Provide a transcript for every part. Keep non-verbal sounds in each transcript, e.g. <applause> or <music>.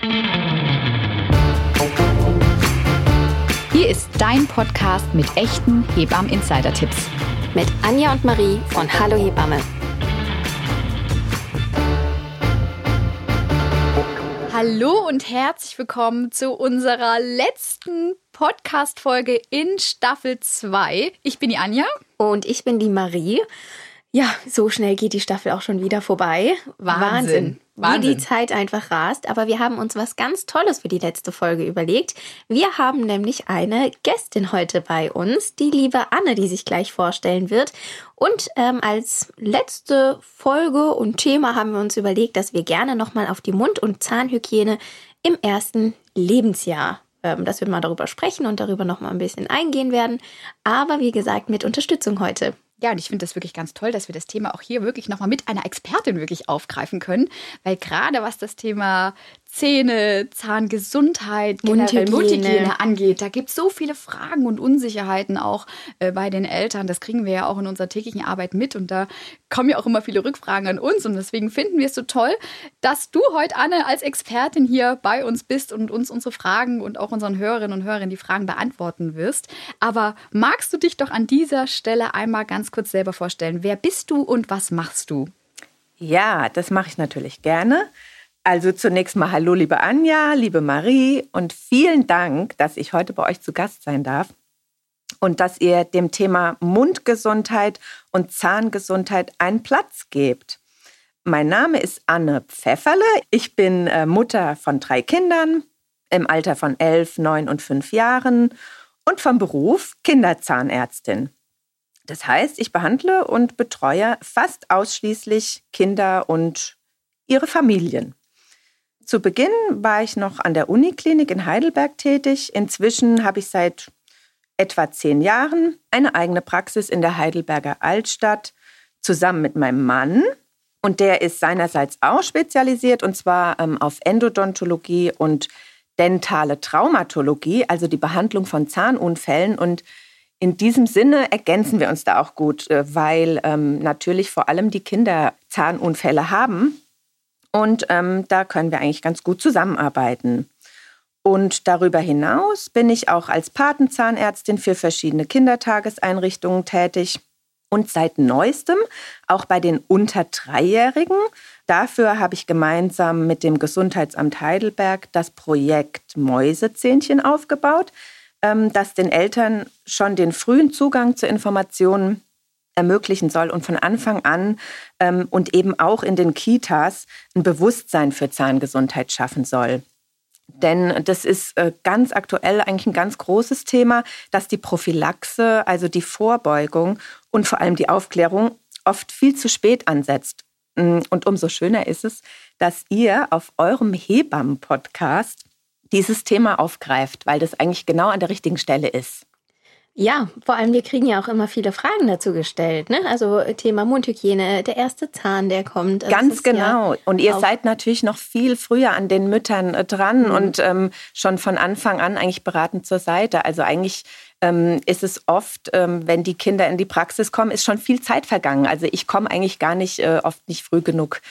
Hier ist dein Podcast mit echten Hebammen-Insider-Tipps. Mit Anja und Marie von Hallo Hebamme. Hallo und herzlich willkommen zu unserer letzten Podcast-Folge in Staffel 2. Ich bin die Anja. Und ich bin die Marie. Ja, so schnell geht die Staffel auch schon wieder vorbei. Wahnsinn. Wahnsinn. Wahnsinn. Wie die Zeit einfach rast. Aber wir haben uns was ganz Tolles für die letzte Folge überlegt. Wir haben nämlich eine Gästin heute bei uns, die liebe Anne, die sich gleich vorstellen wird. Und ähm, als letzte Folge und Thema haben wir uns überlegt, dass wir gerne nochmal auf die Mund- und Zahnhygiene im ersten Lebensjahr ähm, dass wir mal darüber sprechen und darüber nochmal ein bisschen eingehen werden. Aber wie gesagt, mit Unterstützung heute. Ja, und ich finde das wirklich ganz toll, dass wir das Thema auch hier wirklich nochmal mit einer Expertin wirklich aufgreifen können, weil gerade was das Thema Zähne, Zahngesundheit, generell Mundhygiene, Mundhygiene angeht. Da gibt es so viele Fragen und Unsicherheiten auch äh, bei den Eltern. Das kriegen wir ja auch in unserer täglichen Arbeit mit und da kommen ja auch immer viele Rückfragen an uns und deswegen finden wir es so toll, dass du heute, Anne, als Expertin hier bei uns bist und uns unsere Fragen und auch unseren Hörerinnen und Hörern die Fragen beantworten wirst. Aber magst du dich doch an dieser Stelle einmal ganz kurz selber vorstellen? Wer bist du und was machst du? Ja, das mache ich natürlich gerne. Also zunächst mal Hallo, liebe Anja, liebe Marie und vielen Dank, dass ich heute bei euch zu Gast sein darf und dass ihr dem Thema Mundgesundheit und Zahngesundheit einen Platz gebt. Mein Name ist Anne Pfefferle. Ich bin äh, Mutter von drei Kindern im Alter von elf, neun und fünf Jahren und vom Beruf Kinderzahnärztin. Das heißt, ich behandle und betreue fast ausschließlich Kinder und ihre Familien. Zu Beginn war ich noch an der Uniklinik in Heidelberg tätig. Inzwischen habe ich seit etwa zehn Jahren eine eigene Praxis in der Heidelberger Altstadt zusammen mit meinem Mann. Und der ist seinerseits auch spezialisiert und zwar ähm, auf Endodontologie und dentale Traumatologie, also die Behandlung von Zahnunfällen. Und in diesem Sinne ergänzen wir uns da auch gut, äh, weil ähm, natürlich vor allem die Kinder Zahnunfälle haben und ähm, da können wir eigentlich ganz gut zusammenarbeiten. Und darüber hinaus bin ich auch als Patenzahnärztin für verschiedene Kindertageseinrichtungen tätig und seit neuestem auch bei den unter Dreijährigen. Dafür habe ich gemeinsam mit dem Gesundheitsamt Heidelberg das Projekt Mäusezähnchen aufgebaut, ähm, das den Eltern schon den frühen Zugang zu Informationen ermöglichen soll und von Anfang an ähm, und eben auch in den Kitas ein Bewusstsein für Zahngesundheit schaffen soll. Denn das ist äh, ganz aktuell eigentlich ein ganz großes Thema, dass die Prophylaxe, also die Vorbeugung und vor allem die Aufklärung oft viel zu spät ansetzt. Mm, und umso schöner ist es, dass ihr auf eurem Hebammen-Podcast dieses Thema aufgreift, weil das eigentlich genau an der richtigen Stelle ist. Ja, vor allem wir kriegen ja auch immer viele Fragen dazu gestellt. Ne? Also Thema Mundhygiene, der erste Zahn, der kommt. Das Ganz genau. Ja und ihr seid natürlich noch viel früher an den Müttern äh, dran mhm. und ähm, schon von Anfang an eigentlich beratend zur Seite. Also eigentlich ähm, ist es oft, ähm, wenn die Kinder in die Praxis kommen, ist schon viel Zeit vergangen. Also ich komme eigentlich gar nicht, äh, oft nicht früh genug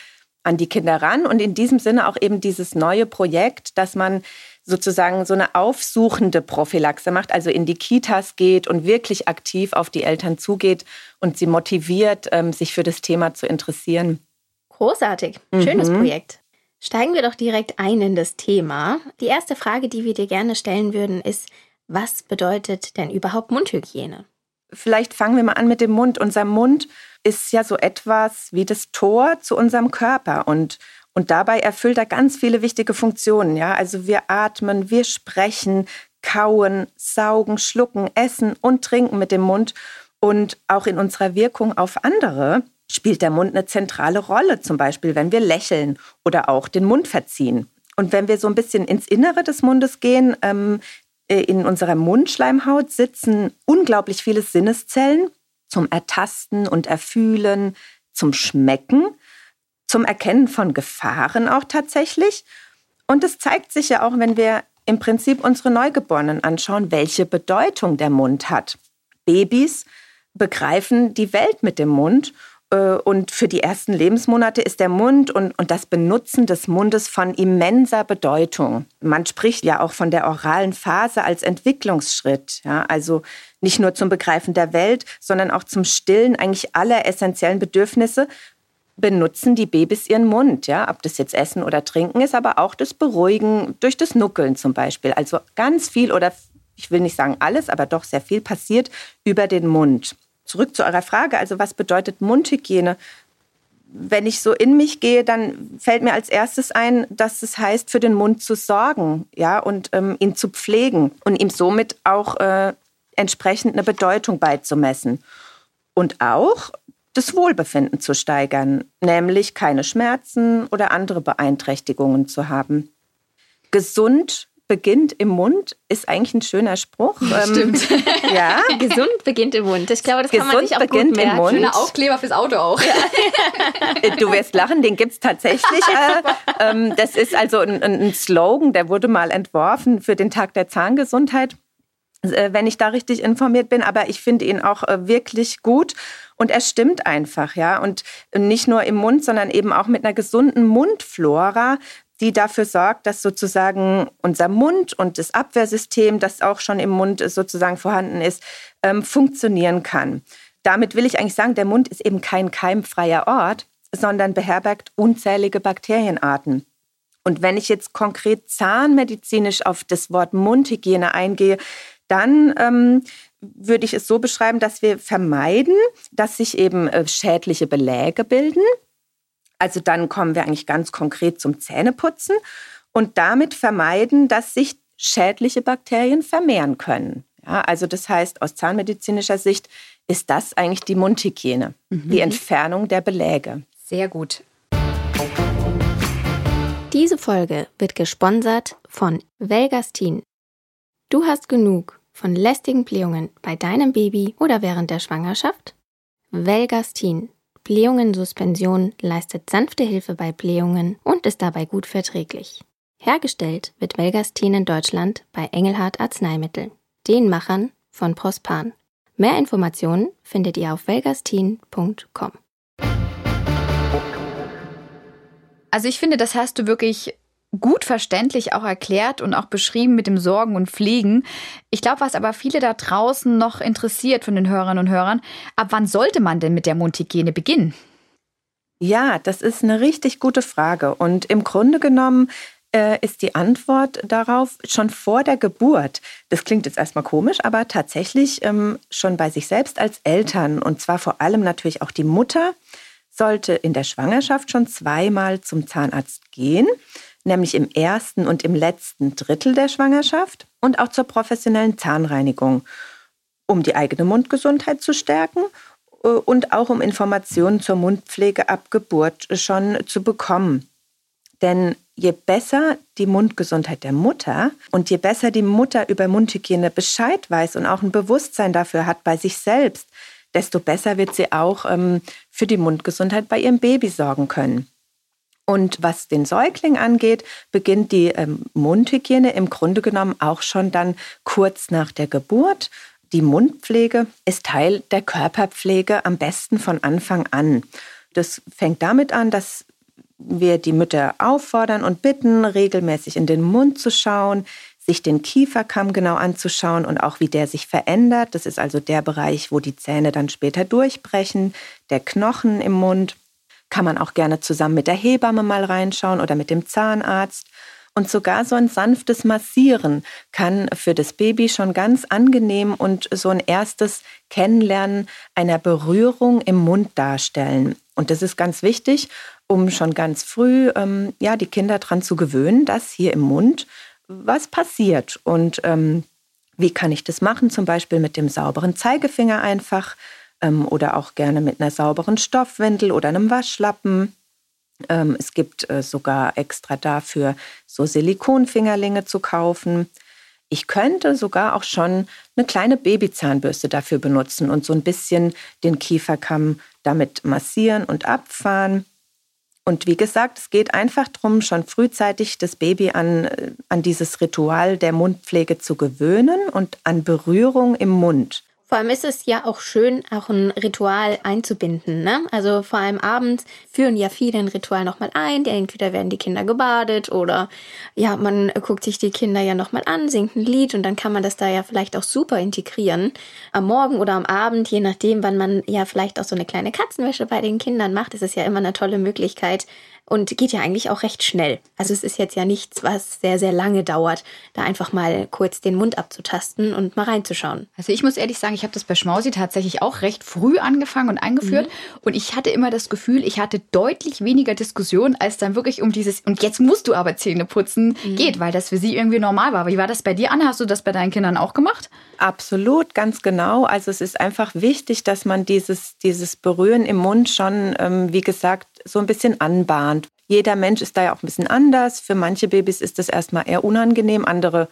an die Kinder ran. Und in diesem Sinne auch eben dieses neue Projekt, dass man sozusagen so eine aufsuchende Prophylaxe macht, also in die Kitas geht und wirklich aktiv auf die Eltern zugeht und sie motiviert, ähm, sich für das Thema zu interessieren. Großartig, schönes mhm. Projekt. Steigen wir doch direkt ein in das Thema. Die erste Frage, die wir dir gerne stellen würden, ist, was bedeutet denn überhaupt Mundhygiene? Vielleicht fangen wir mal an mit dem Mund. Unser Mund ist ja so etwas wie das Tor zu unserem Körper und und dabei erfüllt er ganz viele wichtige Funktionen. Ja? Also wir atmen, wir sprechen, kauen, saugen, schlucken, essen und trinken mit dem Mund. Und auch in unserer Wirkung auf andere spielt der Mund eine zentrale Rolle, zum Beispiel wenn wir lächeln oder auch den Mund verziehen. Und wenn wir so ein bisschen ins Innere des Mundes gehen, ähm, äh, in unserer Mundschleimhaut sitzen unglaublich viele Sinneszellen zum Ertasten und Erfühlen, zum Schmecken zum Erkennen von Gefahren auch tatsächlich. Und es zeigt sich ja auch, wenn wir im Prinzip unsere Neugeborenen anschauen, welche Bedeutung der Mund hat. Babys begreifen die Welt mit dem Mund Äh, und für die ersten Lebensmonate ist der Mund und, und das Benutzen des Mundes von immenser Bedeutung. Man spricht ja auch von der oralen Phase als Entwicklungsschritt. Ja, also nicht nur zum Begreifen der Welt, sondern auch zum Stillen eigentlich aller essentiellen Bedürfnisse benutzen die Babys ihren Mund, ja, ob das jetzt Essen oder Trinken ist, aber auch das Beruhigen durch das Nuckeln zum Beispiel. Also ganz viel oder ich will nicht sagen alles, aber doch sehr viel passiert über den Mund zurück zu eurer Frage, also was bedeutet Mundhygiene? Wenn ich so in mich gehe, dann fällt mir als erstes ein, dass es heißt, für den Mund zu sorgen, ja, und ähm, ihn zu pflegen und ihm somit auch äh, entsprechend eine Bedeutung beizumessen. Und auch das Wohlbefinden zu steigern, nämlich keine Schmerzen oder andere Beeinträchtigungen zu haben. Gesund beginnt im Mund ist eigentlich ein schöner Spruch. Ähm, Stimmt. <laughs> ja. <laughs> Gesund beginnt im Mund. Ich glaube, das Gesund kann man sich auch beginnt gut merken. Im Mund. Schöner Aufkleber fürs Auto auch. Ja. Du wirst lachen, den gibt es tatsächlich. Äh, ähm, das ist also ein, ein Slogan, der wurde mal entworfen für den Tag der Zahngesundheit äh, wenn ich da richtig informiert bin, aber ich finde ihn auch äh, wirklich gut und er stimmt einfach, ja. Und nicht nur im Mund, sondern eben auch mit einer gesunden Mundflora die dafür sorgt, dass sozusagen unser Mund und das Abwehrsystem, das auch schon im Mund sozusagen vorhanden ist, ähm, funktionieren kann. Damit will ich eigentlich sagen, der Mund ist eben kein keimfreier Ort, sondern beherbergt unzählige Bakterienarten. Und wenn ich jetzt konkret zahnmedizinisch auf das Wort Mundhygiene eingehe, dann ähm, würde ich es so beschreiben, dass wir vermeiden, dass sich eben äh, schädliche Beläge bilden. Also dann kommen wir eigentlich ganz konkret zum Zähneputzen und damit vermeiden, dass sich schädliche Bakterien vermehren können. Ja, also das heißt, aus zahnmedizinischer Sicht ist das eigentlich die Mundhygiene, mhm. die Entfernung der Beläge. Sehr gut. Diese Folge wird gesponsert von Velgastin. Du hast genug von lästigen Blähungen bei deinem Baby oder während der Schwangerschaft? Velgastin Blähungen-Suspension leistet sanfte Hilfe bei Blähungen und ist dabei gut verträglich. Hergestellt wird Velgastin in Deutschland bei Engelhardt Arzneimittel, den Machern von Prospan. Mehr Informationen findet ihr auf velgastin.com. Also ich finde, das hast du wirklich gut verständlich auch erklärt und auch beschrieben mit dem Sorgen und Pflegen. Ich glaube, was aber viele da draußen noch interessiert von den Hörerinnen und Hörern, ab wann sollte man denn mit der Mundhygiene beginnen? Ja, das ist eine richtig gute Frage. Und im Grunde genommen äh, ist die Antwort darauf schon vor der Geburt. Das klingt jetzt erstmal komisch, aber tatsächlich ähm, schon bei sich selbst als Eltern und zwar vor allem natürlich auch die Mutter sollte in der Schwangerschaft schon zweimal zum Zahnarzt gehen nämlich im ersten und im letzten Drittel der Schwangerschaft und auch zur professionellen Zahnreinigung, um die eigene Mundgesundheit zu stärken äh, und auch um Informationen zur Mundpflege ab Geburt schon zu bekommen. Denn je besser die Mundgesundheit der Mutter und je besser die Mutter über Mundhygiene Bescheid weiß und auch ein Bewusstsein dafür hat bei sich selbst, desto besser wird sie auch ähm, für die Mundgesundheit bei ihrem Baby sorgen können. Und was den Säugling angeht, beginnt die ähm, Mundhygiene im Grunde genommen auch schon dann kurz nach der Geburt. Die Mundpflege ist Teil der Körperpflege am besten von Anfang an. Das fängt damit an, dass wir die Mütter auffordern und bitten, regelmäßig in den Mund zu schauen, sich den Kieferkamm genau anzuschauen und auch wie der sich verändert. Das ist also der Bereich, wo die Zähne dann später durchbrechen, der Knochen im Mund kann man auch gerne zusammen mit der Hebamme mal reinschauen oder mit dem Zahnarzt. Und sogar so ein sanftes Massieren kann für das Baby schon ganz angenehm und so ein erstes Kennenlernen einer Berührung im Mund darstellen. Und das ist ganz wichtig, um schon ganz früh ähm, ja, die Kinder daran zu gewöhnen, dass hier im Mund was passiert. Und ähm, wie kann ich das machen? Zum Beispiel mit dem sauberen Zeigefinger einfach ähm, oder auch gerne mit einer sauberen Stoffwindel oder einem Waschlappen. Ähm, es gibt äh, sogar extra dafür so Silikonfingerlinge zu kaufen. Ich könnte sogar auch schon eine kleine Babyzahnbürste dafür benutzen und so ein bisschen den Kieferkamm damit massieren und abfahren. Und wie gesagt, es geht einfach darum, schon frühzeitig das Baby an, äh, an dieses Ritual der Mundpflege zu gewöhnen und an Berührung im Mund. Vor allem ist es ja auch schön, auch ein Ritual einzubinden. Ne? Also vor allem abends führen ja viele ein Ritual nochmal ein. Entweder werden die Kinder gebadet oder ja, man guckt sich die Kinder ja nochmal an, singt ein Lied und dann kann man das da ja vielleicht auch super integrieren. Am Morgen oder am Abend, je nachdem, wann man ja vielleicht auch so eine kleine Katzenwäsche bei den Kindern macht, ist es ja immer eine tolle Möglichkeit, und geht ja eigentlich auch recht schnell. Also es ist jetzt ja nichts, was sehr, sehr lange dauert, da einfach mal kurz den Mund abzutasten und mal reinzuschauen. Also ich muss ehrlich sagen, ich habe das bei Schmausi tatsächlich auch recht früh angefangen und eingeführt mhm. und ich hatte immer das Gefühl, ich hatte deutlich weniger Diskussion, als dann wirklich um dieses und jetzt musst du aber Zähne putzen mhm. geht, weil das für sie irgendwie normal war. Wie war das bei dir, Anna? Hast du das bei deinen Kindern auch gemacht? Absolut, ganz genau. Also es ist einfach wichtig, dass man dieses, dieses Berühren im Mund schon, ähm, wie gesagt, so ein bisschen anbahnt. Jeder Mensch ist da ja auch ein bisschen anders. Für manche Babys ist das erstmal eher unangenehm, andere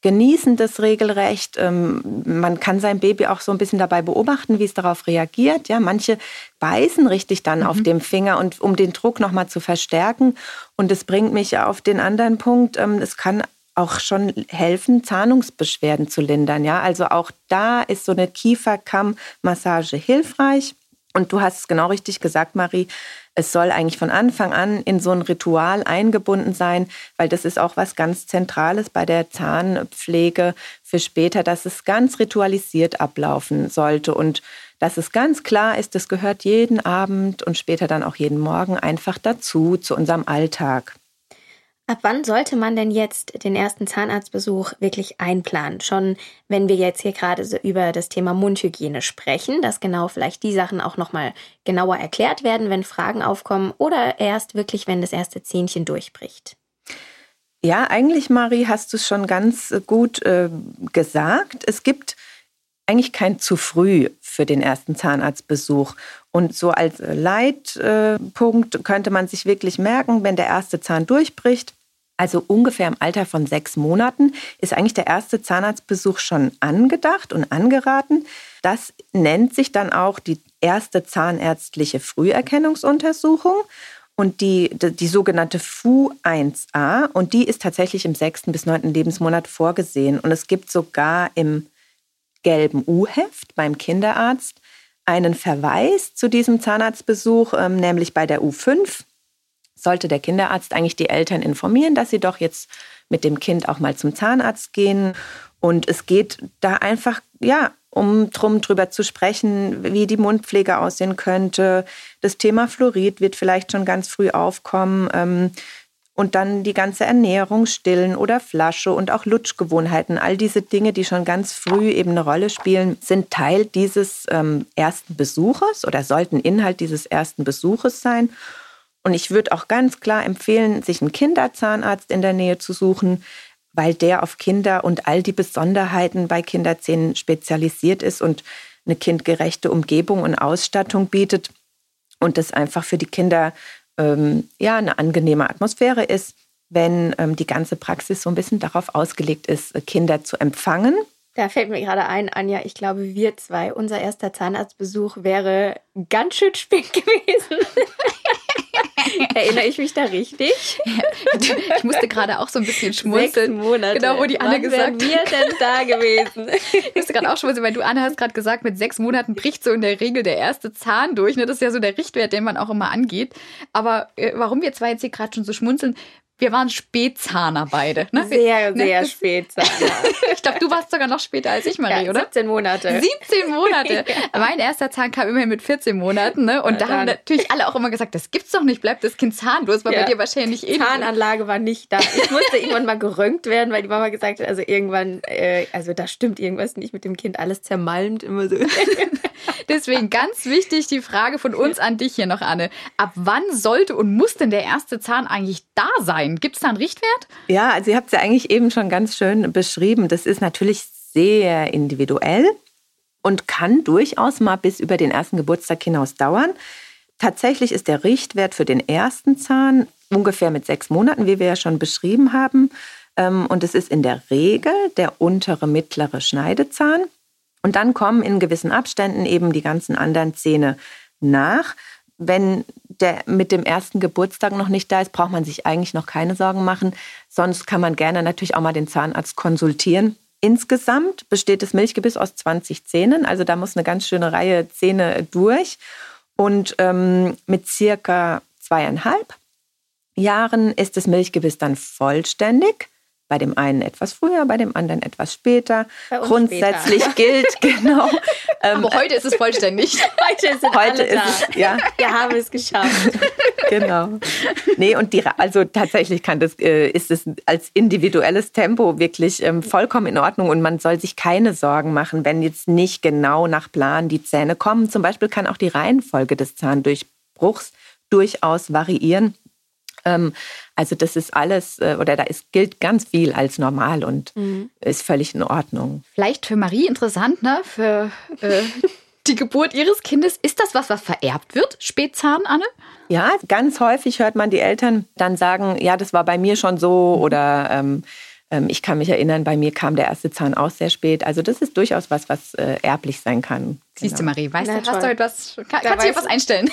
genießen das regelrecht. Ähm, man kann sein Baby auch so ein bisschen dabei beobachten, wie es darauf reagiert. Ja, manche beißen richtig dann mhm. auf dem Finger und um den Druck nochmal zu verstärken. Und es bringt mich auf den anderen Punkt. Ähm, es kann auch schon helfen, Zahnungsbeschwerden zu lindern. Ja, also auch da ist so eine Kieferkammmassage hilfreich. Und du hast es genau richtig gesagt, Marie. Es soll eigentlich von Anfang an in so ein Ritual eingebunden sein, weil das ist auch was ganz Zentrales bei der Zahnpflege für später, dass es ganz ritualisiert ablaufen sollte und dass es ganz klar ist, das gehört jeden Abend und später dann auch jeden Morgen einfach dazu, zu unserem Alltag. Ab wann sollte man denn jetzt den ersten Zahnarztbesuch wirklich einplanen? Schon wenn wir jetzt hier gerade so über das Thema Mundhygiene sprechen, dass genau vielleicht die Sachen auch nochmal genauer erklärt werden, wenn Fragen aufkommen oder erst wirklich, wenn das erste Zähnchen durchbricht? Ja, eigentlich, Marie, hast du es schon ganz gut äh, gesagt. Es gibt eigentlich kein zu früh für den ersten Zahnarztbesuch. Und so als Leitpunkt äh, könnte man sich wirklich merken, wenn der erste Zahn durchbricht, also ungefähr im Alter von sechs Monaten, ist eigentlich der erste Zahnarztbesuch schon angedacht und angeraten. Das nennt sich dann auch die erste zahnärztliche Früherkennungsuntersuchung und die, die, die sogenannte FU1a und die ist tatsächlich im sechsten bis neunten Lebensmonat vorgesehen. Und es gibt sogar im gelben U-Heft beim Kinderarzt einen Verweis zu diesem Zahnarztbesuch, ähm, nämlich bei der U5 sollte der Kinderarzt eigentlich die Eltern informieren, dass sie doch jetzt mit dem Kind auch mal zum Zahnarzt gehen. Und es geht da einfach, ja, um drum drüber zu sprechen, wie die Mundpflege aussehen könnte. Das Thema Fluorid wird vielleicht schon ganz früh aufkommen. Ähm, und dann die ganze Ernährung, Stillen oder Flasche und auch Lutschgewohnheiten. All diese Dinge, die schon ganz früh eben eine Rolle spielen, sind Teil dieses ähm, ersten Besuches oder sollten Inhalt dieses ersten Besuches sein. Und ich würde auch ganz klar empfehlen, sich einen Kinderzahnarzt in der Nähe zu suchen, weil der auf Kinder und all die Besonderheiten bei Kinderzähnen spezialisiert ist und eine kindgerechte Umgebung und Ausstattung bietet und das einfach für die Kinder ähm, ja eine angenehme Atmosphäre ist, wenn ähm, die ganze Praxis so ein bisschen darauf ausgelegt ist, Kinder zu empfangen. Da fällt mir gerade ein, Anja, ich glaube, wir zwei, unser erster Zahnarztbesuch wäre ganz schön spät <laughs> gewesen. <laughs> Erinnere ich mich da richtig? <laughs> ich musste gerade auch so ein bisschen schmunzeln. Sechs Monate. Genau, wo die Anne Wann gesagt wir denn da gewesen? ich musste gerade auch schmunzeln, weil du, Anne, hast gerade gesagt, mit sechs Monaten bricht so in der Regel der erste Zahn durch. Ne? Das ist ja so der Richtwert, den man auch immer angeht. Aber äh, warum wir zwei jetzt hier gerade schon so schmunzeln, wir waren Spätzahner beide. Ne? Sehr, ne? sehr Spätzahner. <laughs> ich glaube, du warst sogar noch später als ich, Marie, ja, oder? 17 Monate. 17 Monate. <laughs> ja. Mein erster Zahn kam immerhin mit 14 Monaten. Ne? Und ja, da haben natürlich alle auch immer gesagt, das gibt's doch nicht, bleibt das Kind zahnlos, weil ja. bei dir wahrscheinlich eh Zahnanlage war nicht da. Ich musste <laughs> irgendwann mal geröntgt werden, weil die Mama gesagt hat, also irgendwann, äh, also da stimmt irgendwas nicht mit dem Kind, alles zermalmt immer so. Deswegen ganz wichtig die Frage von uns an dich hier noch, Anne. Ab wann sollte und muss denn der erste Zahn eigentlich da sein? Gibt es da einen Richtwert? Ja, also ihr habt es ja eigentlich eben schon ganz schön beschrieben. Das ist natürlich sehr individuell und kann durchaus mal bis über den ersten Geburtstag hinaus dauern. Tatsächlich ist der Richtwert für den ersten Zahn ungefähr mit sechs Monaten, wie wir ja schon beschrieben haben. Ähm, und es ist in der Regel der untere mittlere Schneidezahn. Und dann kommen in gewissen Abständen eben die ganzen anderen Zähne nach. Wenn der mit dem ersten Geburtstag noch nicht da ist, braucht man sich eigentlich noch keine Sorgen machen. Sonst kann man gerne natürlich auch mal den Zahnarzt konsultieren, Insgesamt besteht das Milchgebiss aus 20 Zähnen, also da muss eine ganz schöne Reihe Zähne durch. Und ähm, mit circa zweieinhalb Jahren ist das Milchgebiss dann vollständig. Bei dem einen etwas früher, bei dem anderen etwas später. Grundsätzlich später. gilt, <laughs> genau. Ähm, Aber heute ist es vollständig. <laughs> heute sind heute alle ist da. Es, ja. Wir haben es geschafft. <laughs> Genau. Nee, und die, also tatsächlich kann das, äh, ist es als individuelles Tempo wirklich ähm, vollkommen in Ordnung und man soll sich keine Sorgen machen, wenn jetzt nicht genau nach Plan die Zähne kommen. Zum Beispiel kann auch die Reihenfolge des Zahndurchbruchs durchaus variieren. Ähm, also das ist alles, äh, oder da ist, gilt ganz viel als normal und mhm. ist völlig in Ordnung. Vielleicht für Marie interessant, ne? Für äh, <laughs> die Geburt ihres Kindes. Ist das was, was vererbt wird? Spätzahn, Anne? Ja, ganz häufig hört man die Eltern dann sagen, ja, das war bei mir schon so oder ähm, ähm, ich kann mich erinnern, bei mir kam der erste Zahn auch sehr spät. Also das ist durchaus was, was äh, erblich sein kann. Siehst du, genau. Marie, weißt Na, du, hast du etwas, kann, kannst du dir was einstellen?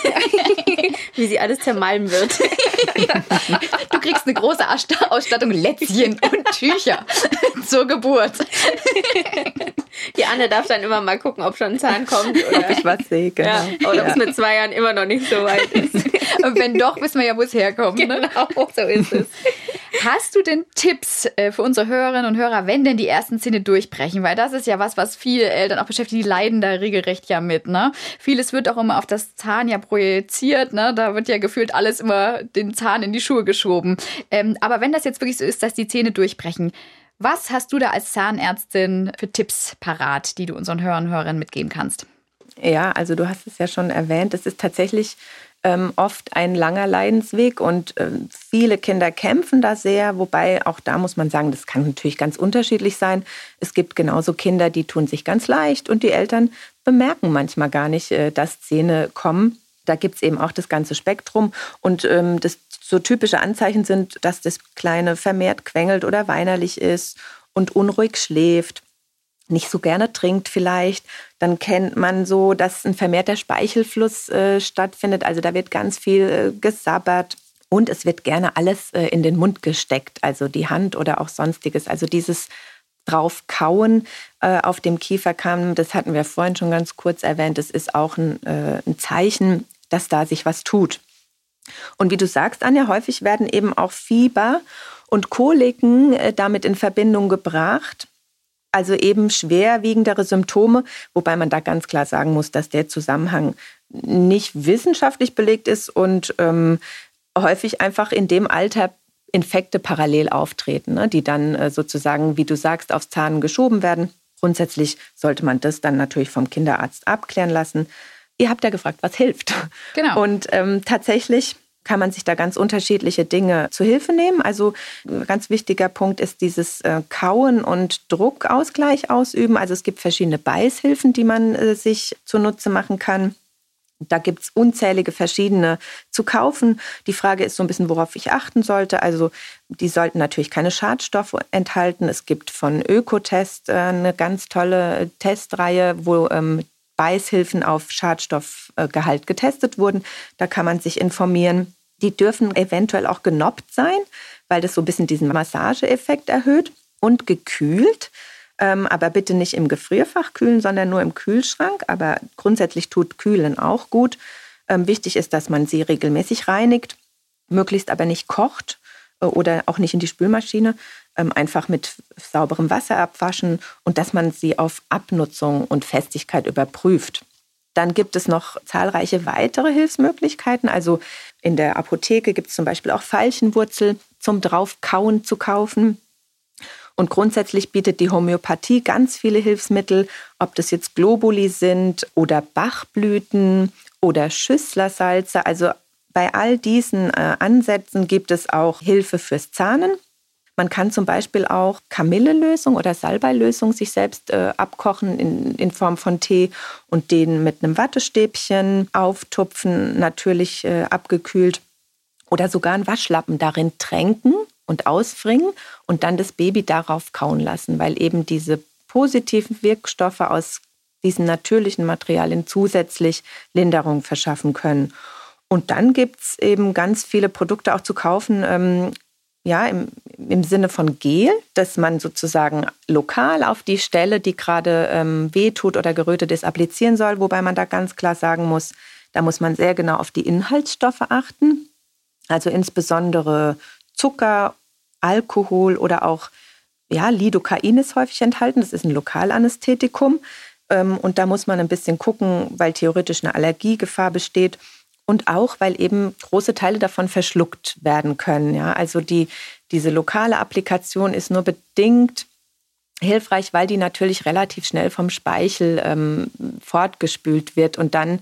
<laughs> Wie sie alles zermalmen wird. <laughs> du kriegst eine große Ausstattung Lätzchen und Tücher <laughs> zur Geburt. Die Anne darf dann immer mal gucken, ob schon ein Zahn kommt. Oder ob ich was sehe, genau. Ja, oder ob es mit zwei Jahren immer noch nicht so weit ist. Und wenn doch, wissen wir ja, wo es herkommt. Ne? Genau, ne? so ist es. Hast du denn Tipps äh, für unsere Hörerinnen und Hörer, wenn denn die ersten Zähne durchbrechen? Weil das ist ja was, was viele Eltern auch beschäftigt, die leiden da regelrecht ja mit. Ne? Vieles wird auch immer auf das Zahn ja projiziert. Ne? Da wird ja gefühlt alles immer den Zahn in die Schuhe geschoben. Ähm, aber wenn das jetzt wirklich so ist, dass die Zähne durchbrechen, was hast du da als Zahnärztin für Tipps parat, die du unseren Hörern und Hörerinnen mitgeben kannst? Ja, also du hast es ja schon erwähnt, es ist tatsächlich ähm, oft ein langer Leidensweg und äh, viele Kinder kämpfen da sehr, wobei auch da muss man sagen, das kann natürlich ganz unterschiedlich sein. Es gibt genauso Kinder, die tun sich ganz leicht und die Eltern bemerken manchmal gar nicht, äh, dass Zähne kommen. Da gibt es eben auch das ganze Spektrum und ähm, das so typische Anzeichen sind, dass das Kleine vermehrt quengelt oder weinerlich ist und unruhig schläft nicht so gerne trinkt vielleicht, dann kennt man so, dass ein vermehrter Speichelfluss äh, stattfindet. Also da wird ganz viel äh, gesabbert und es wird gerne alles äh, in den Mund gesteckt, also die Hand oder auch sonstiges. Also dieses drauf kauen äh, auf dem Kieferkamm, das hatten wir vorhin schon ganz kurz erwähnt, das ist auch ein, äh, ein Zeichen, dass da sich was tut. Und wie du sagst, Anja, häufig werden eben auch Fieber und Koliken äh, damit in Verbindung gebracht also eben schwerwiegendere Symptome, wobei man da ganz klar sagen muss, dass der Zusammenhang nicht wissenschaftlich belegt ist und ähm, häufig einfach in dem Alter Infekte parallel auftreten, ne, die dann äh, sozusagen, wie du sagst, aufs Zahn geschoben werden. Grundsätzlich sollte man das dann natürlich vom Kinderarzt abklären lassen. Ihr habt ja gefragt, was hilft. Genau. Und ähm, tatsächlich kann man sich da ganz unterschiedliche Dinge zu Hilfe nehmen. Also ein ganz wichtiger Punkt ist dieses äh, Kauen und Druckausgleich ausüben. Also es gibt verschiedene Beißhilfen, die man äh, sich zunutze machen kann. Da gibt es unzählige verschiedene zu kaufen. Die Frage ist so ein bisschen, worauf ich achten sollte. Also die sollten natürlich keine Schadstoffe enthalten. Es gibt von Ökotest äh, eine ganz tolle Testreihe, wo ähm, Beißhilfen auf Schadstoffgehalt getestet wurden. Da kann man sich informieren. Die dürfen eventuell auch genoppt sein, weil das so ein bisschen diesen Massageeffekt erhöht und gekühlt. Ähm, aber bitte nicht im Gefrierfach kühlen, sondern nur im Kühlschrank. Aber grundsätzlich tut Kühlen auch gut. Ähm, wichtig ist, dass man sie regelmäßig reinigt, möglichst aber nicht kocht oder auch nicht in die Spülmaschine, ähm, einfach mit sauberem Wasser abwaschen und dass man sie auf Abnutzung und Festigkeit überprüft. Dann gibt es noch zahlreiche weitere Hilfsmöglichkeiten. Also in der Apotheke gibt es zum Beispiel auch Veilchenwurzel zum Draufkauen zu kaufen. Und grundsätzlich bietet die Homöopathie ganz viele Hilfsmittel, ob das jetzt Globuli sind oder Bachblüten oder Schüsslersalze. Also bei all diesen äh, Ansätzen gibt es auch Hilfe fürs Zahnen. Man kann zum Beispiel auch Kamillelösung oder Salbeilösung sich selbst äh, abkochen in, in Form von Tee und den mit einem Wattestäbchen auftupfen, natürlich äh, abgekühlt. Oder sogar einen Waschlappen darin tränken und ausfringen und dann das Baby darauf kauen lassen, weil eben diese positiven Wirkstoffe aus diesen natürlichen Materialien zusätzlich Linderung verschaffen können. Und dann gibt es eben ganz viele Produkte auch zu kaufen, ähm, ja, im, im Sinne von Gel, dass man sozusagen lokal auf die Stelle, die gerade ähm, wehtut oder gerötet ist, applizieren soll, wobei man da ganz klar sagen muss, da muss man sehr genau auf die Inhaltsstoffe achten, also insbesondere Zucker, Alkohol oder auch ja, Lidocain ist häufig enthalten, das ist ein Lokalanästhetikum. Ähm, und da muss man ein bisschen gucken, weil theoretisch eine Allergiegefahr besteht und auch, weil eben große Teile davon verschluckt werden können. Ja? Also die, diese lokale Applikation ist nur bedingt hilfreich, weil die natürlich relativ schnell vom Speichel ähm, fortgespült wird und dann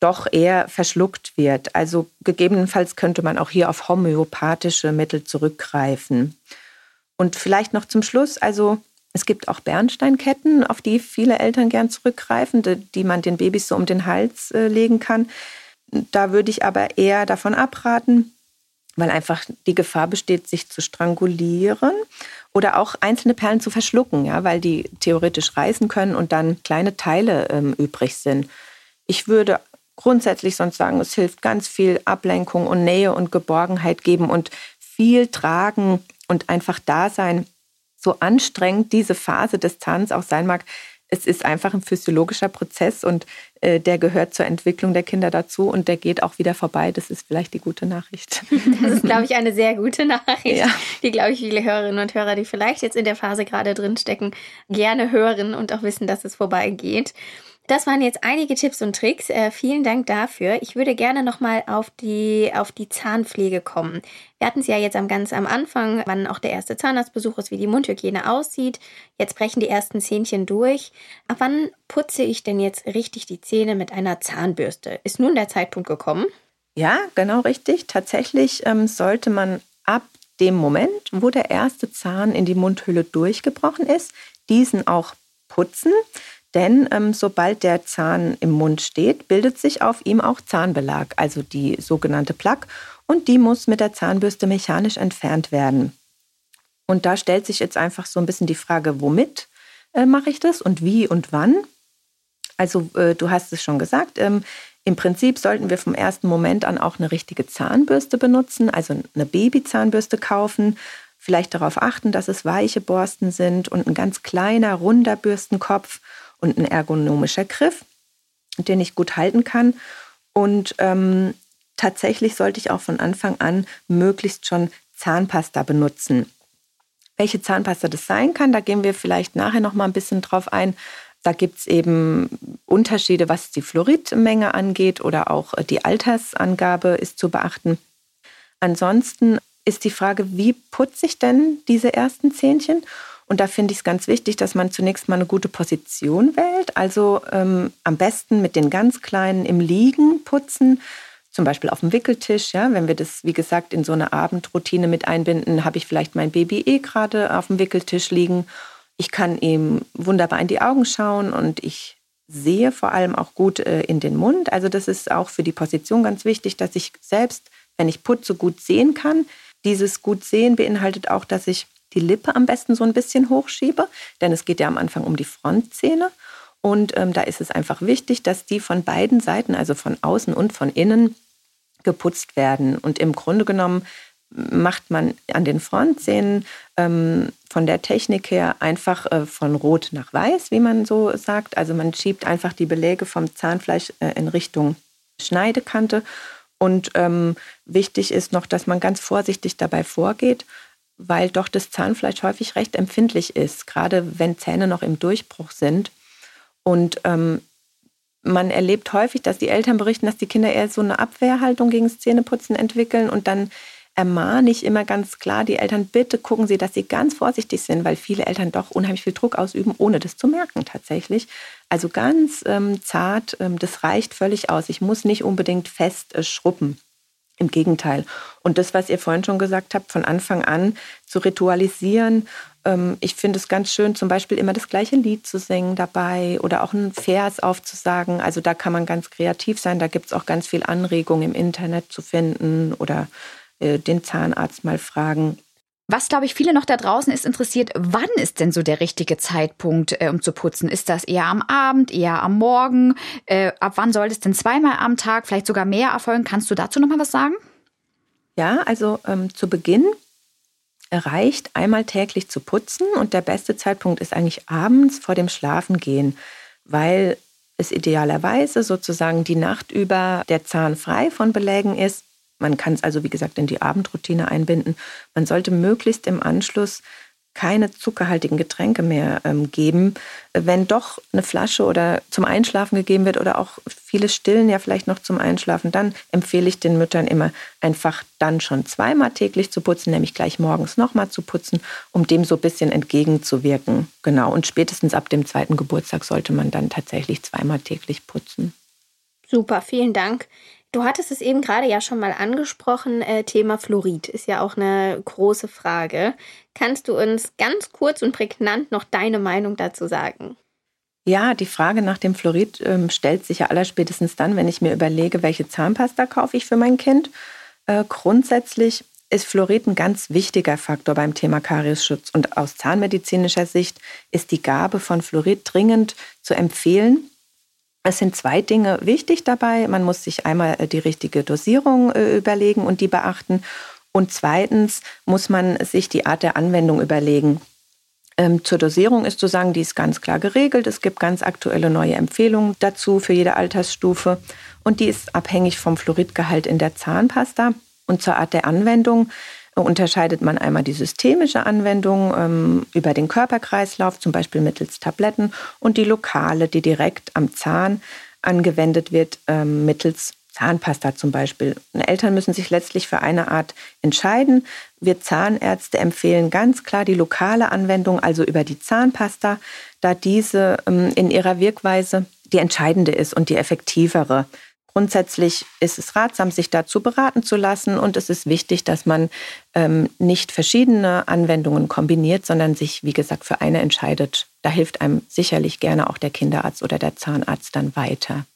doch eher verschluckt wird. Also gegebenenfalls könnte man auch hier auf homöopathische Mittel zurückgreifen. Und vielleicht noch zum Schluss, also es gibt auch Bernsteinketten, auf die viele Eltern gern zurückgreifen, die man den Babys so um den Hals äh, legen kann. Da würde ich aber eher davon abraten, weil einfach die Gefahr besteht, sich zu strangulieren oder auch einzelne Perlen zu verschlucken, ja, weil die theoretisch reißen können und dann kleine Teile ähm, übrig sind. Ich würde grundsätzlich sonst sagen, es hilft ganz viel Ablenkung und Nähe und Geborgenheit geben und viel tragen und einfach da sein. So anstrengend diese Phase des Zahns auch sein mag, es ist einfach ein physiologischer Prozess und äh, der gehört zur Entwicklung der Kinder dazu und der geht auch wieder vorbei. Das ist vielleicht die gute Nachricht. <laughs> Das ist, glaube ich, eine sehr gute Nachricht, ja. die, glaube ich, viele Hörerinnen und Hörer, die vielleicht jetzt in der Phase gerade drin stecken, gerne hören und auch wissen, dass es vorbeigeht. Das waren jetzt einige Tipps und Tricks. Äh, vielen Dank dafür. Ich würde gerne nochmal auf die, auf die Zahnpflege kommen. Wir hatten es ja jetzt am ganz am Anfang, wann auch der erste Zahnarztbesuch ist, wie die Mundhygiene aussieht. Jetzt brechen die ersten Zähnchen durch. Ab wann putze ich denn jetzt richtig die Zähne mit einer Zahnbürste? Ist nun der Zeitpunkt gekommen? Ja, genau richtig. Tatsächlich ähm, sollte man ab dem Moment, wo der erste Zahn in die Mundhülle durchgebrochen ist, diesen auch putzen. Denn ähm, sobald der Zahn im Mund steht, bildet sich auf ihm auch Zahnbelag, also die sogenannte Plaque. Und die muss mit der Zahnbürste mechanisch entfernt werden. Und da stellt sich jetzt einfach so ein bisschen die Frage, womit äh, mache ich das und wie und wann? Also äh, du hast es schon gesagt, ähm, im Prinzip sollten wir vom ersten Moment an auch eine richtige Zahnbürste benutzen, also eine Babyzahnbürste kaufen. Vielleicht darauf achten, dass es weiche Borsten sind und ein ganz kleiner, runder Bürstenkopf und ein ergonomischer Griff, den ich gut halten kann. Und ähm, tatsächlich sollte ich auch von Anfang an möglichst schon Zahnpasta benutzen. Welche Zahnpasta das sein kann, da gehen wir vielleicht nachher noch mal ein bisschen drauf ein. Da gibt es eben Unterschiede, was die Fluoridmenge angeht oder auch die Altersangabe ist zu beachten. Ansonsten ist die Frage, wie putze ich denn diese ersten Zähnchen? Und da finde ich es ganz wichtig, dass man zunächst mal eine gute Position wählt. Also ähm, am besten mit den ganz Kleinen im Liegen putzen, zum Beispiel auf dem Wickeltisch. Ja, wenn wir das, wie gesagt, in so eine Abendroutine mit einbinden, habe ich vielleicht mein Baby eh gerade auf dem Wickeltisch liegen. Ich kann ihm wunderbar in die Augen schauen und ich sehe vor allem auch gut äh, in den Mund. Also das ist auch für die Position ganz wichtig, dass ich selbst, wenn ich putze, gut sehen kann. Dieses gut sehen beinhaltet auch, dass ich die Lippe am besten so ein bisschen hochschiebe, denn es geht ja am Anfang um die Frontzähne. Und ähm, da ist es einfach wichtig, dass die von beiden Seiten, also von außen und von innen, geputzt werden. Und im Grunde genommen macht man an den Frontzähnen ähm, von der Technik her einfach äh, von rot nach weiß, wie man so sagt. Also man schiebt einfach die Beläge vom Zahnfleisch äh, in Richtung Schneidekante. Und ähm, wichtig ist noch, dass man ganz vorsichtig dabei vorgeht weil doch das Zahnfleisch häufig recht empfindlich ist, gerade wenn Zähne noch im Durchbruch sind. Und ähm, man erlebt häufig, dass die Eltern berichten, dass die Kinder eher so eine Abwehrhaltung gegen das Zähneputzen entwickeln und dann ermahne ich immer ganz klar die Eltern, bitte gucken Sie, dass Sie ganz vorsichtig sind, weil viele Eltern doch unheimlich viel Druck ausüben, ohne das zu merken tatsächlich. Also ganz ähm, zart, ähm, das reicht völlig aus. Ich muss nicht unbedingt fest äh, schrubben. Im Gegenteil. Und das, was ihr vorhin schon gesagt habt, von Anfang an zu ritualisieren, ähm, ich finde es ganz schön, zum Beispiel immer das gleiche Lied zu singen dabei oder auch einen Vers aufzusagen. Also da kann man ganz kreativ sein. Da gibt es auch ganz viel Anregung im Internet zu finden oder äh, den Zahnarzt mal fragen. Was, glaube ich, viele noch da draußen ist interessiert, wann ist denn so der richtige Zeitpunkt, äh, um zu putzen? Ist das eher am Abend, eher am Morgen? Äh, ab wann soll es denn zweimal am Tag, vielleicht sogar mehr erfolgen? Kannst du dazu noch mal was sagen? Ja, also ähm, zu Beginn reicht, einmal täglich zu putzen und der beste Zeitpunkt ist eigentlich abends vor dem Schlafengehen, weil es idealerweise sozusagen die Nacht über der Zahn frei von Belägen ist. Man kann es also, wie gesagt, in die Abendroutine einbinden. Man sollte möglichst im Anschluss keine zuckerhaltigen Getränke mehr ähm, geben. Wenn doch eine Flasche oder zum Einschlafen gegeben wird oder auch viele stillen ja vielleicht noch zum Einschlafen, dann empfehle ich den Müttern immer einfach dann schon zweimal täglich zu putzen, nämlich gleich morgens nochmal zu putzen, um dem so ein bisschen entgegenzuwirken. Genau. Und spätestens ab dem zweiten Geburtstag sollte man dann tatsächlich zweimal täglich putzen. Super, vielen Dank. Du hattest es eben gerade ja schon mal angesprochen, äh, Thema Fluorid ist ja auch eine große Frage. Kannst du uns ganz kurz und prägnant noch deine Meinung dazu sagen? Ja, die Frage nach dem Fluorid ähm, stellt sich ja allerspätestens dann, wenn ich mir überlege, welche Zahnpasta kaufe ich für mein Kind. Äh, grundsätzlich ist Fluorid ein ganz wichtiger Faktor beim Thema Kariesschutz. Und aus zahnmedizinischer Sicht ist die Gabe von Fluorid dringend zu empfehlen. Es sind zwei Dinge wichtig dabei. Man muss sich einmal äh, die richtige Dosierung äh, überlegen und die beachten. Und zweitens muss man sich die Art der Anwendung überlegen. Ähm, zur Dosierung ist zu sagen, die ist ganz klar geregelt. Es gibt ganz aktuelle neue Empfehlungen dazu für jede Altersstufe. Und die ist abhängig vom Fluoridgehalt in der Zahnpasta. Und zur Art der Anwendung unterscheidet man einmal die systemische Anwendung ähm, über den Körperkreislauf, zum Beispiel mittels Tabletten, und die lokale, die direkt am Zahn angewendet wird, ähm, mittels Zahnpasta zum Beispiel. Und Eltern müssen sich letztlich für eine Art entscheiden. Wir Zahnärzte empfehlen ganz klar die lokale Anwendung, also über die Zahnpasta, da diese ähm, in ihrer Wirkweise die entscheidende ist und die effektivere. Grundsätzlich ist es ratsam, sich dazu beraten zu lassen und es ist wichtig, dass man ähm, nicht verschiedene Anwendungen kombiniert, sondern sich, wie gesagt, für eine entscheidet. Da hilft einem sicherlich gerne auch der Kinderarzt oder der Zahnarzt dann weiter.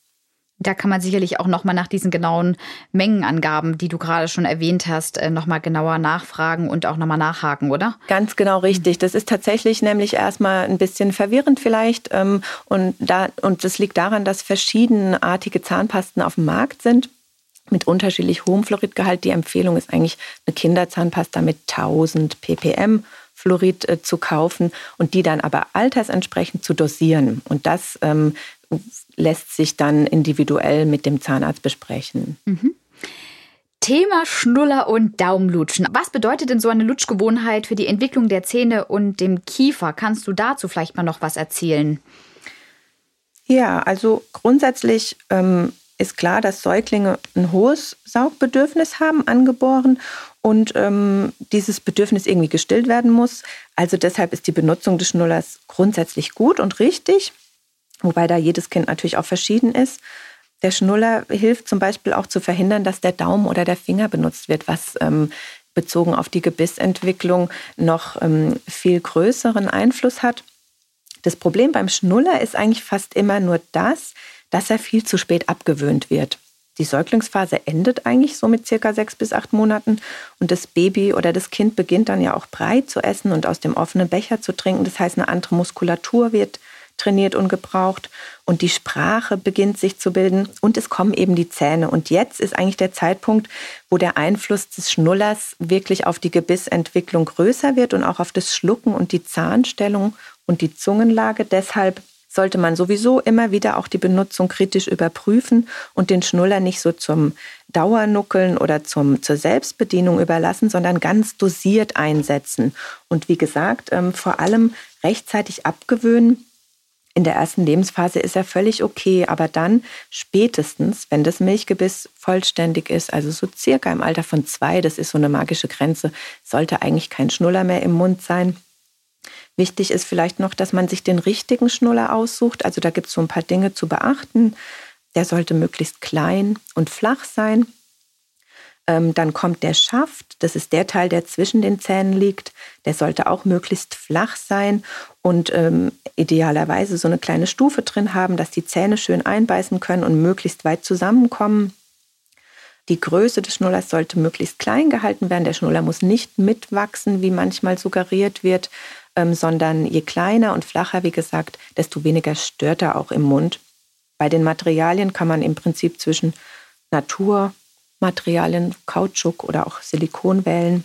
Da kann man sicherlich auch nochmal nach diesen genauen Mengenangaben, die du gerade schon erwähnt hast, äh, nochmal genauer nachfragen und auch nochmal nachhaken, oder? Ganz genau richtig. Das ist tatsächlich nämlich erstmal ein bisschen verwirrend vielleicht. Ähm, und, da, und das liegt daran, dass verschiedenartige Zahnpasten auf dem Markt sind mit unterschiedlich hohem Fluoridgehalt. Die Empfehlung ist eigentlich eine Kinderzahnpasta mit 1000 ppm Fluorid äh, zu kaufen und die dann aber altersentsprechend zu dosieren. Und das ähm, lässt sich dann individuell mit dem Zahnarzt besprechen. Mhm. Thema Schnuller und Daumenlutschen. Was bedeutet denn so eine Lutschgewohnheit für die Entwicklung der Zähne und dem Kiefer? Kannst du dazu vielleicht mal noch was erzählen? Ja, also grundsätzlich ähm, ist klar, dass Säuglinge ein hohes Saugbedürfnis haben, angeboren, und ähm, dieses Bedürfnis irgendwie gestillt werden muss. Also deshalb ist die Benutzung des Schnullers grundsätzlich gut und richtig wobei da jedes Kind natürlich auch verschieden ist. Der Schnuller hilft zum Beispiel auch zu verhindern, dass der Daumen oder der Finger benutzt wird, was ähm, bezogen auf die Gebissentwicklung noch ähm, viel größeren Einfluss hat. Das Problem beim Schnuller ist eigentlich fast immer nur das, dass er viel zu spät abgewöhnt wird. Die Säuglingsphase endet eigentlich so mit circa sechs bis acht Monaten und das Baby oder das Kind beginnt dann ja auch breit zu essen und aus dem offenen Becher zu trinken. Das heißt, eine andere Muskulatur wird trainiert und gebraucht und die Sprache beginnt sich zu bilden und es kommen eben die Zähne. Und jetzt ist eigentlich der Zeitpunkt, wo der Einfluss des Schnullers wirklich auf die Gebissentwicklung größer wird und auch auf das Schlucken und die Zahnstellung und die Zungenlage. Deshalb sollte man sowieso immer wieder auch die Benutzung kritisch überprüfen und den Schnuller nicht so zum Dauernuckeln oder zum, zur Selbstbedienung überlassen, sondern ganz dosiert einsetzen. Und wie gesagt, ähm, vor allem rechtzeitig abgewöhnen, in der ersten Lebensphase ist er völlig okay, aber dann spätestens, wenn das Milchgebiss vollständig ist, also so circa im Alter von zwei, das ist so eine magische Grenze, sollte eigentlich kein Schnuller mehr im Mund sein. Wichtig ist vielleicht noch, dass man sich den richtigen Schnuller aussucht. Also da gibt es so ein paar Dinge zu beachten. Der sollte möglichst klein und flach sein. Ähm, dann kommt der Schaft, das ist der Teil, der zwischen den Zähnen liegt. Der sollte auch möglichst flach sein und ähm, idealerweise so eine kleine Stufe drin haben, dass die Zähne schön einbeißen können und möglichst weit zusammenkommen. Die Größe des Schnullers sollte möglichst klein gehalten werden. Der Schnuller muss nicht mitwachsen, wie manchmal suggeriert wird, ähm, sondern je kleiner und flacher, wie gesagt, desto weniger stört er auch im Mund. Bei den Materialien kann man im Prinzip zwischen Natur, Materialien, Kautschuk oder auch Silikon wählen.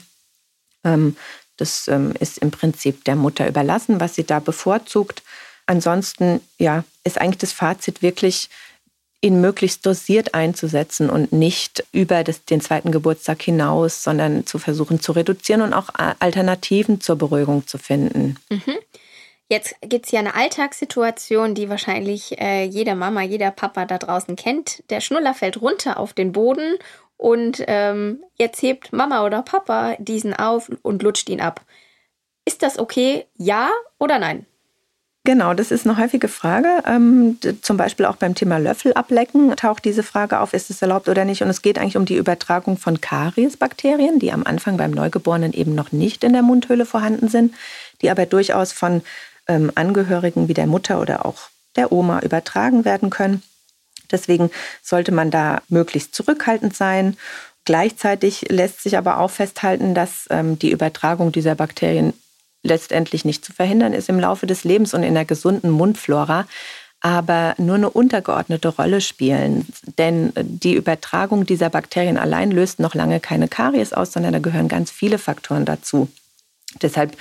Ähm, Das ähm, ist im Prinzip der Mutter überlassen, was sie da bevorzugt. Ansonsten ja, ist eigentlich das Fazit wirklich, ihn möglichst dosiert einzusetzen und nicht über das, den zweiten Geburtstag hinaus, sondern zu versuchen zu reduzieren und auch Alternativen zur Beruhigung zu finden. Mhm. Jetzt gibt es ja eine Alltagssituation, die wahrscheinlich äh, jede Mama, jeder Papa da draußen kennt. Der Schnuller fällt runter auf den Boden und ähm, jetzt hebt Mama oder Papa diesen auf und lutscht ihn ab. Ist das okay? Ja oder nein? Genau, das ist eine häufige Frage. Ähm, zum Beispiel auch beim Thema Löffel ablecken taucht diese Frage auf, ist es erlaubt oder nicht. Und es geht eigentlich um die Übertragung von Kariesbakterien, die am Anfang beim Neugeborenen eben noch nicht in der Mundhöhle vorhanden sind, die aber durchaus von ähm, Angehörigen wie der Mutter oder auch der Oma übertragen werden können. Deswegen sollte man da möglichst zurückhaltend sein. Gleichzeitig lässt sich aber auch festhalten, dass ähm, die Übertragung dieser Bakterien letztendlich nicht zu verhindern ist im Laufe des Lebens und in der gesunden Mundflora, aber nur eine untergeordnete Rolle spielen. Denn die Übertragung dieser Bakterien allein löst noch lange keine Karies aus, sondern da gehören ganz viele Faktoren dazu. Deshalb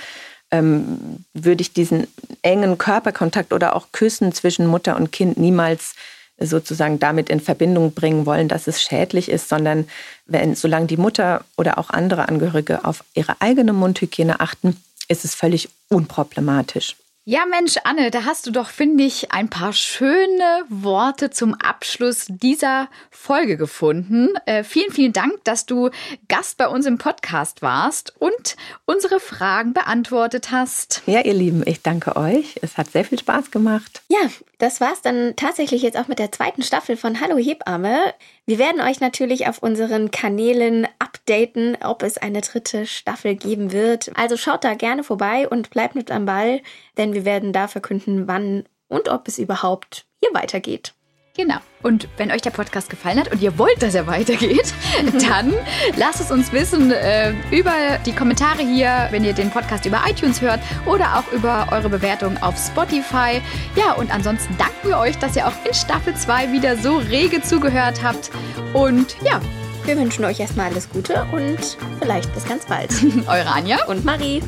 ähm, würde ich diesen engen Körperkontakt oder auch Küssen zwischen Mutter und Kind niemals sozusagen damit in Verbindung bringen wollen, dass es schädlich ist, sondern wenn, solange die Mutter oder auch andere Angehörige auf ihre eigene Mundhygiene achten, ist es völlig unproblematisch. Ja, Mensch, Anne, da hast du doch, finde ich, ein paar schöne Worte zum Abschluss dieser Folge gefunden. Äh, vielen, vielen Dank, dass du Gast bei uns im Podcast warst und unsere Fragen beantwortet hast. Ja, ihr Lieben, ich danke euch. Es hat sehr viel Spaß gemacht. Ja, das war's dann tatsächlich jetzt auch mit der zweiten Staffel von Hallo Hebamme. Wir werden euch natürlich auf unseren Kanälen updaten, ob es eine dritte Staffel geben wird. Also schaut da gerne vorbei und bleibt mit am Ball, denn wir werden da verkünden, wann und ob es überhaupt hier weitergeht. Genau. Und wenn euch der Podcast gefallen hat und ihr wollt, dass er weitergeht, <laughs> dann lasst es uns wissen äh, über die Kommentare hier, wenn ihr den Podcast über iTunes hört oder auch über eure Bewertung auf Spotify. Ja, und ansonsten danken wir euch, dass ihr auch in Staffel 2 wieder so rege zugehört habt. Und ja, wir wünschen euch erstmal alles Gute und vielleicht bis ganz bald. <laughs> Eure Anja und Marie.